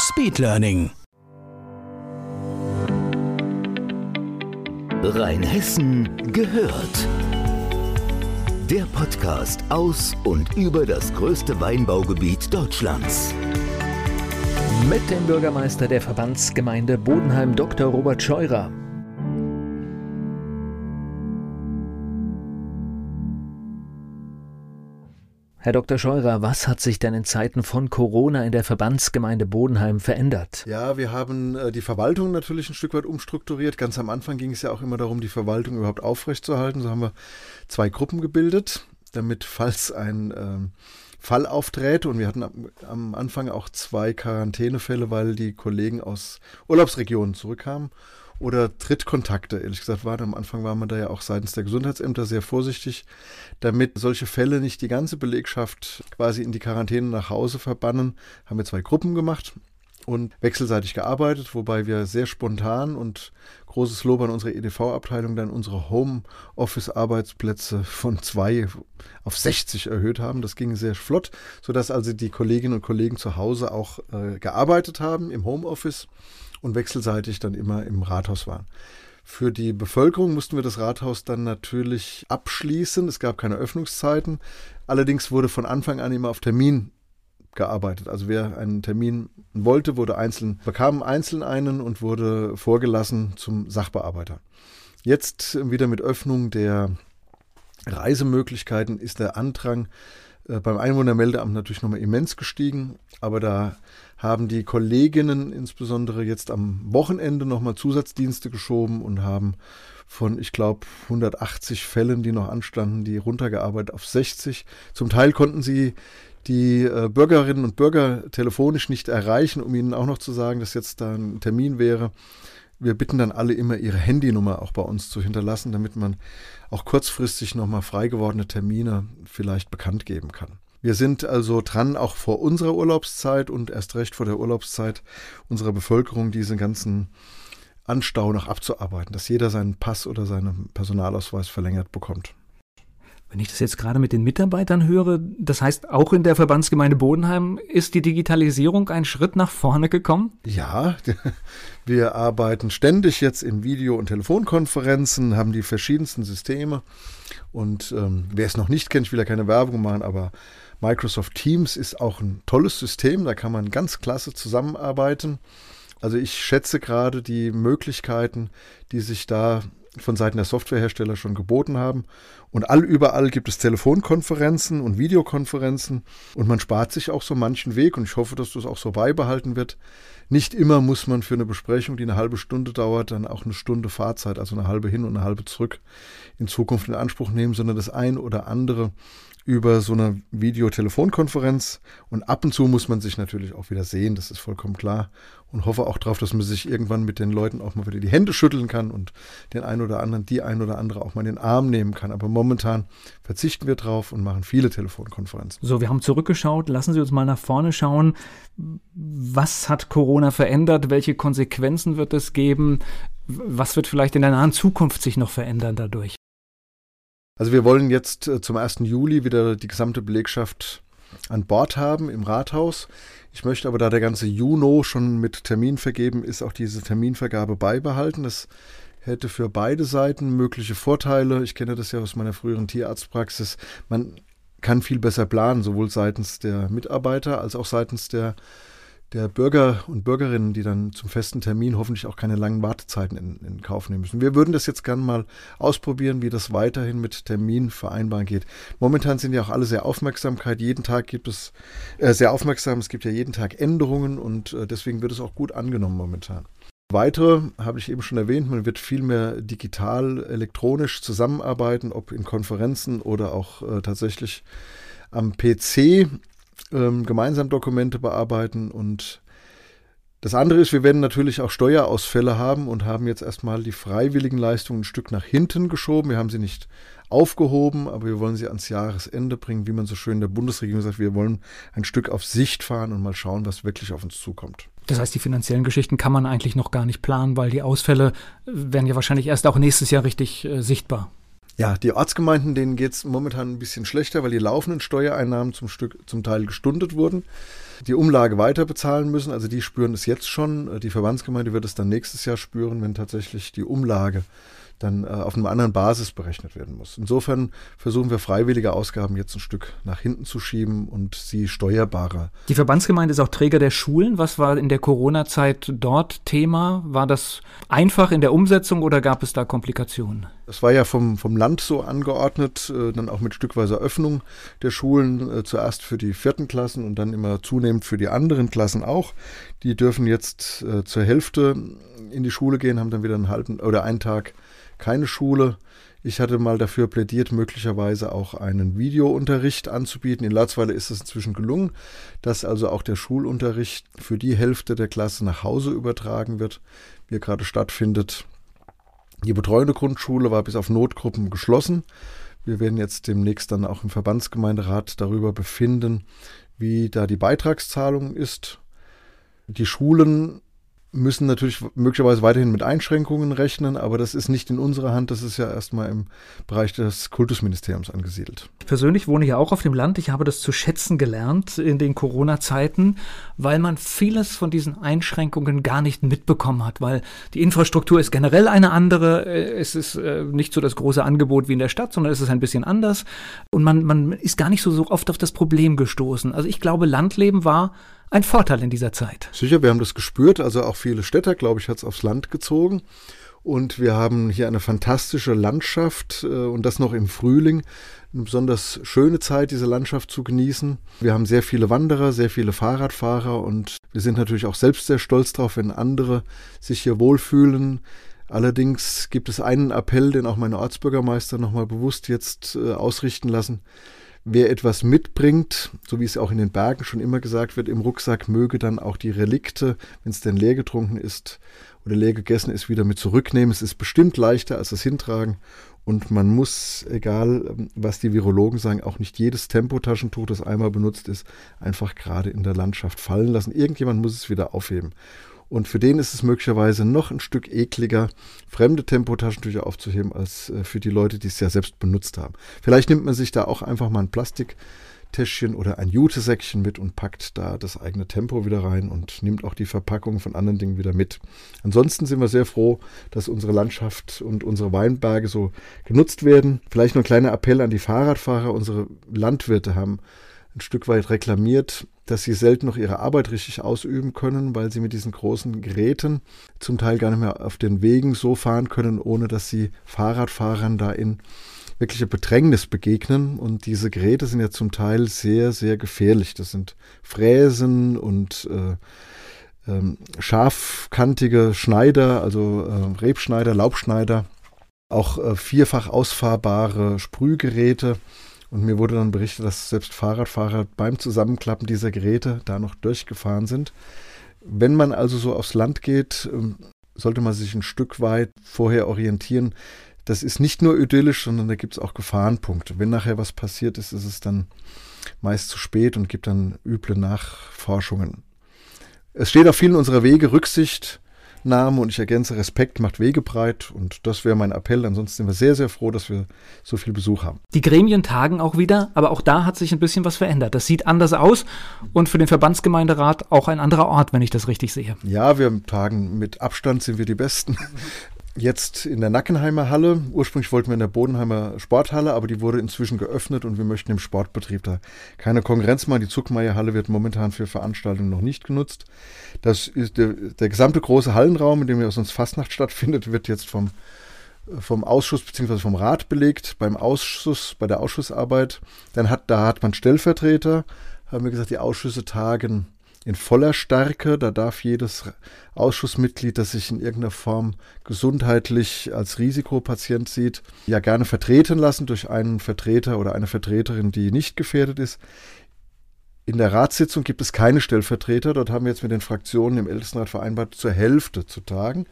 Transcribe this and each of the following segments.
Speedlearning. Rheinhessen gehört. Der Podcast aus und über das größte Weinbaugebiet Deutschlands. Mit dem Bürgermeister der Verbandsgemeinde Bodenheim Dr. Robert Scheurer. Herr Dr. Scheurer, was hat sich denn in Zeiten von Corona in der Verbandsgemeinde Bodenheim verändert? Ja, wir haben äh, die Verwaltung natürlich ein Stück weit umstrukturiert. Ganz am Anfang ging es ja auch immer darum, die Verwaltung überhaupt aufrechtzuerhalten. So haben wir zwei Gruppen gebildet, damit, falls ein ähm, Fall aufträte, und wir hatten am Anfang auch zwei Quarantänefälle, weil die Kollegen aus Urlaubsregionen zurückkamen oder Trittkontakte. Ehrlich gesagt, waren am Anfang war man da ja auch seitens der Gesundheitsämter sehr vorsichtig, damit solche Fälle nicht die ganze Belegschaft quasi in die Quarantäne nach Hause verbannen. Haben wir zwei Gruppen gemacht und wechselseitig gearbeitet, wobei wir sehr spontan und großes Lob an unsere EDV-Abteilung dann unsere Homeoffice-Arbeitsplätze von zwei auf 60 erhöht haben. Das ging sehr flott, sodass also die Kolleginnen und Kollegen zu Hause auch äh, gearbeitet haben im Homeoffice und wechselseitig dann immer im Rathaus waren. Für die Bevölkerung mussten wir das Rathaus dann natürlich abschließen. Es gab keine Öffnungszeiten. Allerdings wurde von Anfang an immer auf Termin gearbeitet. Also wer einen Termin wollte, wurde einzeln, bekam einzeln einen und wurde vorgelassen zum Sachbearbeiter. Jetzt wieder mit Öffnung der Reisemöglichkeiten ist der Andrang äh, beim Einwohnermeldeamt natürlich nochmal immens gestiegen, aber da haben die Kolleginnen insbesondere jetzt am Wochenende nochmal Zusatzdienste geschoben und haben von, ich glaube, 180 Fällen, die noch anstanden, die runtergearbeitet auf 60. Zum Teil konnten sie die äh, Bürgerinnen und Bürger telefonisch nicht erreichen, um ihnen auch noch zu sagen, dass jetzt da ein Termin wäre. Wir bitten dann alle immer ihre Handynummer auch bei uns zu hinterlassen, damit man auch kurzfristig nochmal frei gewordene Termine vielleicht bekannt geben kann. Wir sind also dran, auch vor unserer Urlaubszeit und erst recht vor der Urlaubszeit unserer Bevölkerung diesen ganzen Anstau noch abzuarbeiten, dass jeder seinen Pass oder seinen Personalausweis verlängert bekommt. Wenn ich das jetzt gerade mit den Mitarbeitern höre, das heißt, auch in der Verbandsgemeinde Bodenheim ist die Digitalisierung ein Schritt nach vorne gekommen? Ja, wir arbeiten ständig jetzt in Video- und Telefonkonferenzen, haben die verschiedensten Systeme. Und ähm, wer es noch nicht kennt, ich will ja keine Werbung machen, aber Microsoft Teams ist auch ein tolles System, da kann man ganz klasse zusammenarbeiten. Also ich schätze gerade die Möglichkeiten, die sich da von Seiten der Softwarehersteller schon geboten haben. Und all überall gibt es Telefonkonferenzen und Videokonferenzen und man spart sich auch so manchen Weg und ich hoffe, dass das auch so beibehalten wird. Nicht immer muss man für eine Besprechung, die eine halbe Stunde dauert, dann auch eine Stunde Fahrzeit, also eine halbe hin und eine halbe zurück in Zukunft in Anspruch nehmen, sondern das ein oder andere über so eine Videotelefonkonferenz. Und ab und zu muss man sich natürlich auch wieder sehen, das ist vollkommen klar. Und hoffe auch darauf, dass man sich irgendwann mit den Leuten auch mal wieder die Hände schütteln kann und den einen oder anderen, die ein oder andere auch mal in den Arm nehmen kann. Aber momentan verzichten wir drauf und machen viele Telefonkonferenzen. So, wir haben zurückgeschaut. Lassen Sie uns mal nach vorne schauen. Was hat Corona verändert? Welche Konsequenzen wird es geben? Was wird vielleicht in der nahen Zukunft sich noch verändern dadurch? Also wir wollen jetzt äh, zum 1. Juli wieder die gesamte Belegschaft an Bord haben im Rathaus. Ich möchte aber, da der ganze Juno schon mit Termin vergeben ist, auch diese Terminvergabe beibehalten. Das hätte für beide Seiten mögliche Vorteile. Ich kenne das ja aus meiner früheren Tierarztpraxis. Man kann viel besser planen, sowohl seitens der Mitarbeiter als auch seitens der der Bürger und Bürgerinnen, die dann zum festen Termin hoffentlich auch keine langen Wartezeiten in, in Kauf nehmen müssen. Wir würden das jetzt gerne mal ausprobieren, wie das weiterhin mit Termin vereinbaren geht. Momentan sind ja auch alle sehr Aufmerksamkeit. Jeden Tag gibt es äh, sehr aufmerksam. Es gibt ja jeden Tag Änderungen und äh, deswegen wird es auch gut angenommen momentan. Weitere habe ich eben schon erwähnt, man wird viel mehr digital, elektronisch zusammenarbeiten, ob in Konferenzen oder auch äh, tatsächlich am PC ähm, gemeinsam Dokumente bearbeiten und Das andere ist, wir werden natürlich auch Steuerausfälle haben und haben jetzt erstmal die freiwilligen Leistungen ein Stück nach hinten geschoben. Wir haben sie nicht aufgehoben, aber wir wollen sie ans Jahresende bringen, wie man so schön in der Bundesregierung sagt. Wir wollen ein Stück auf Sicht fahren und mal schauen, was wirklich auf uns zukommt. Das heißt, die finanziellen Geschichten kann man eigentlich noch gar nicht planen, weil die Ausfälle werden ja wahrscheinlich erst auch nächstes Jahr richtig äh, sichtbar. Ja, die Ortsgemeinden, denen geht es momentan ein bisschen schlechter, weil die laufenden Steuereinnahmen zum, Stück, zum Teil gestundet wurden, die Umlage weiter bezahlen müssen. Also die spüren es jetzt schon. Die Verbandsgemeinde wird es dann nächstes Jahr spüren, wenn tatsächlich die Umlage dann äh, auf einer anderen Basis berechnet werden muss. Insofern versuchen wir freiwillige Ausgaben jetzt ein Stück nach hinten zu schieben und sie steuerbarer. Die Verbandsgemeinde ist auch Träger der Schulen. Was war in der Corona-Zeit dort Thema? War das einfach in der Umsetzung oder gab es da Komplikationen? Das war ja vom, vom Land so angeordnet, äh, dann auch mit stückweiser Öffnung der Schulen, äh, zuerst für die vierten Klassen und dann immer zunehmend für die anderen Klassen auch. Die dürfen jetzt äh, zur Hälfte in die Schule gehen, haben dann wieder einen halben oder einen Tag keine Schule. Ich hatte mal dafür plädiert, möglicherweise auch einen Videounterricht anzubieten. In Latzweiler ist es inzwischen gelungen, dass also auch der Schulunterricht für die Hälfte der Klasse nach Hause übertragen wird, wie er gerade stattfindet. Die betreuende Grundschule war bis auf Notgruppen geschlossen. Wir werden jetzt demnächst dann auch im Verbandsgemeinderat darüber befinden, wie da die Beitragszahlung ist. Die Schulen müssen natürlich möglicherweise weiterhin mit Einschränkungen rechnen, aber das ist nicht in unserer Hand, das ist ja erstmal im Bereich des Kultusministeriums angesiedelt. Ich persönlich wohne ja auch auf dem Land, ich habe das zu schätzen gelernt in den Corona-Zeiten, weil man vieles von diesen Einschränkungen gar nicht mitbekommen hat, weil die Infrastruktur ist generell eine andere, es ist äh, nicht so das große Angebot wie in der Stadt, sondern es ist ein bisschen anders und man, man ist gar nicht so, so oft auf das Problem gestoßen. Also ich glaube, Landleben war ein Vorteil in dieser Zeit. Sicher, wir haben das gespürt. Also auch viele Städter, glaube ich, hat es aufs Land gezogen. Und wir haben hier eine fantastische Landschaft äh, und das noch im Frühling. Eine besonders schöne Zeit, diese Landschaft zu genießen. Wir haben sehr viele Wanderer, sehr viele Fahrradfahrer und wir sind natürlich auch selbst sehr stolz darauf, wenn andere sich hier wohlfühlen. Allerdings gibt es einen Appell, den auch meine Ortsbürgermeister nochmal bewusst jetzt äh, ausrichten lassen. Wer etwas mitbringt, so wie es auch in den Bergen schon immer gesagt wird, im Rucksack möge dann auch die Relikte, wenn es denn leer getrunken ist oder leer gegessen ist, wieder mit zurücknehmen. Es ist bestimmt leichter als das Hintragen. Und man muss, egal was die Virologen sagen, auch nicht jedes Tempotaschentuch, das einmal benutzt ist, einfach gerade in der Landschaft fallen lassen. Irgendjemand muss es wieder aufheben. Und für den ist es möglicherweise noch ein Stück ekliger, fremde Tempotaschentücher aufzuheben, als äh, für die Leute, die es ja selbst benutzt haben. Vielleicht nimmt man sich da auch einfach mal ein Plastiktäschchen oder ein Jutesäckchen mit und packt da das eigene Tempo wieder rein und nimmt auch die Verpackung von anderen Dingen wieder mit. Ansonsten sind wir sehr froh, dass unsere Landschaft und unsere Weinberge so genutzt werden. Vielleicht noch ein kleiner Appell an die Fahrradfahrer. Unsere Landwirte haben ein Stück weit reklamiert, dass sie selten noch ihre Arbeit richtig ausüben können, weil sie mit diesen großen Geräten zum Teil gar nicht mehr auf den Wegen so fahren können, ohne dass sie Fahrradfahrern da in wirkliche Bedrängnis begegnen. Und diese Geräte sind ja zum Teil sehr, sehr gefährlich. Das sind Fräsen und äh, äh, scharfkantige Schneider, also äh, Rebschneider, Laubschneider, auch äh, vierfach ausfahrbare Sprühgeräte und mir wurde dann berichtet, dass selbst Fahrradfahrer beim Zusammenklappen dieser Geräte da noch durchgefahren sind. Wenn man also so aufs Land geht, ähm, sollte man sich ein Stück weit vorher orientieren. Das ist nicht nur idyllisch, sondern da gibt es auch Gefahrenpunkte. Wenn nachher was passiert ist, ist es dann meist zu spät und gibt dann üble Nachforschungen. Es steht auf vielen unserer Wege Rücksicht Name und ich ergänze, Respekt macht Wege breit und das wäre mein Appell. Ansonsten sind wir sehr, sehr froh, dass wir so viel Besuch haben. Die Gremien tagen auch wieder, aber auch da hat sich ein bisschen was verändert. Das sieht anders aus und für den Verbandsgemeinderat auch ein anderer Ort, wenn ich das richtig sehe. Ja, wir tagen mit Abstand sind wir die Besten jetzt in der Nackenheimer Halle. Ursprünglich wollten wir in der Bodenheimer Sporthalle, aber die wurde inzwischen geöffnet und wir möchten im Sportbetrieb da keine Konkurrenz machen. Die Zuckmeier Halle wird momentan für Veranstaltungen noch nicht genutzt. Das ist der, der gesamte große Hallenraum, in dem ja sonst Fastnacht stattfindet, wird jetzt vom vom Ausschuss bzw. vom Rat belegt, beim Ausschuss, bei der Ausschussarbeit. Dann hat, da hat man Stellvertreter, haben wir gesagt, die Ausschüsse tagen in voller Stärke. Da darf jedes Ausschussmitglied, das sich in irgendeiner Form gesundheitlich als Risikopatient sieht, ja gerne vertreten lassen durch einen Vertreter oder eine Vertreterin, die nicht gefährdet ist. In der Ratssitzung gibt es keine Stellvertreter. Dort haben wir jetzt mit den Fraktionen im Ältestenrat vereinbart, zur Hälfte zu tagen.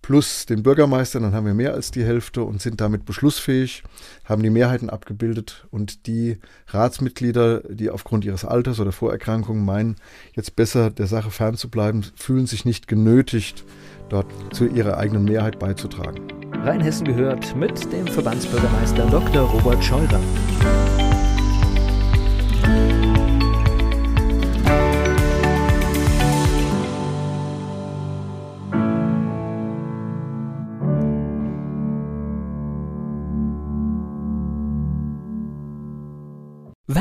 Plus den Bürgermeister, dann haben wir mehr als die Hälfte und sind damit beschlussfähig, haben die Mehrheiten abgebildet und die Ratsmitglieder, die aufgrund ihres Alters oder Vorerkrankungen meinen, jetzt besser der Sache fernzubleiben, fühlen sich nicht genötigt, dort zu ihrer eigenen Mehrheit beizutragen. Rheinhessen gehört mit dem Verbandsbürgermeister Dr. Robert Scheurer.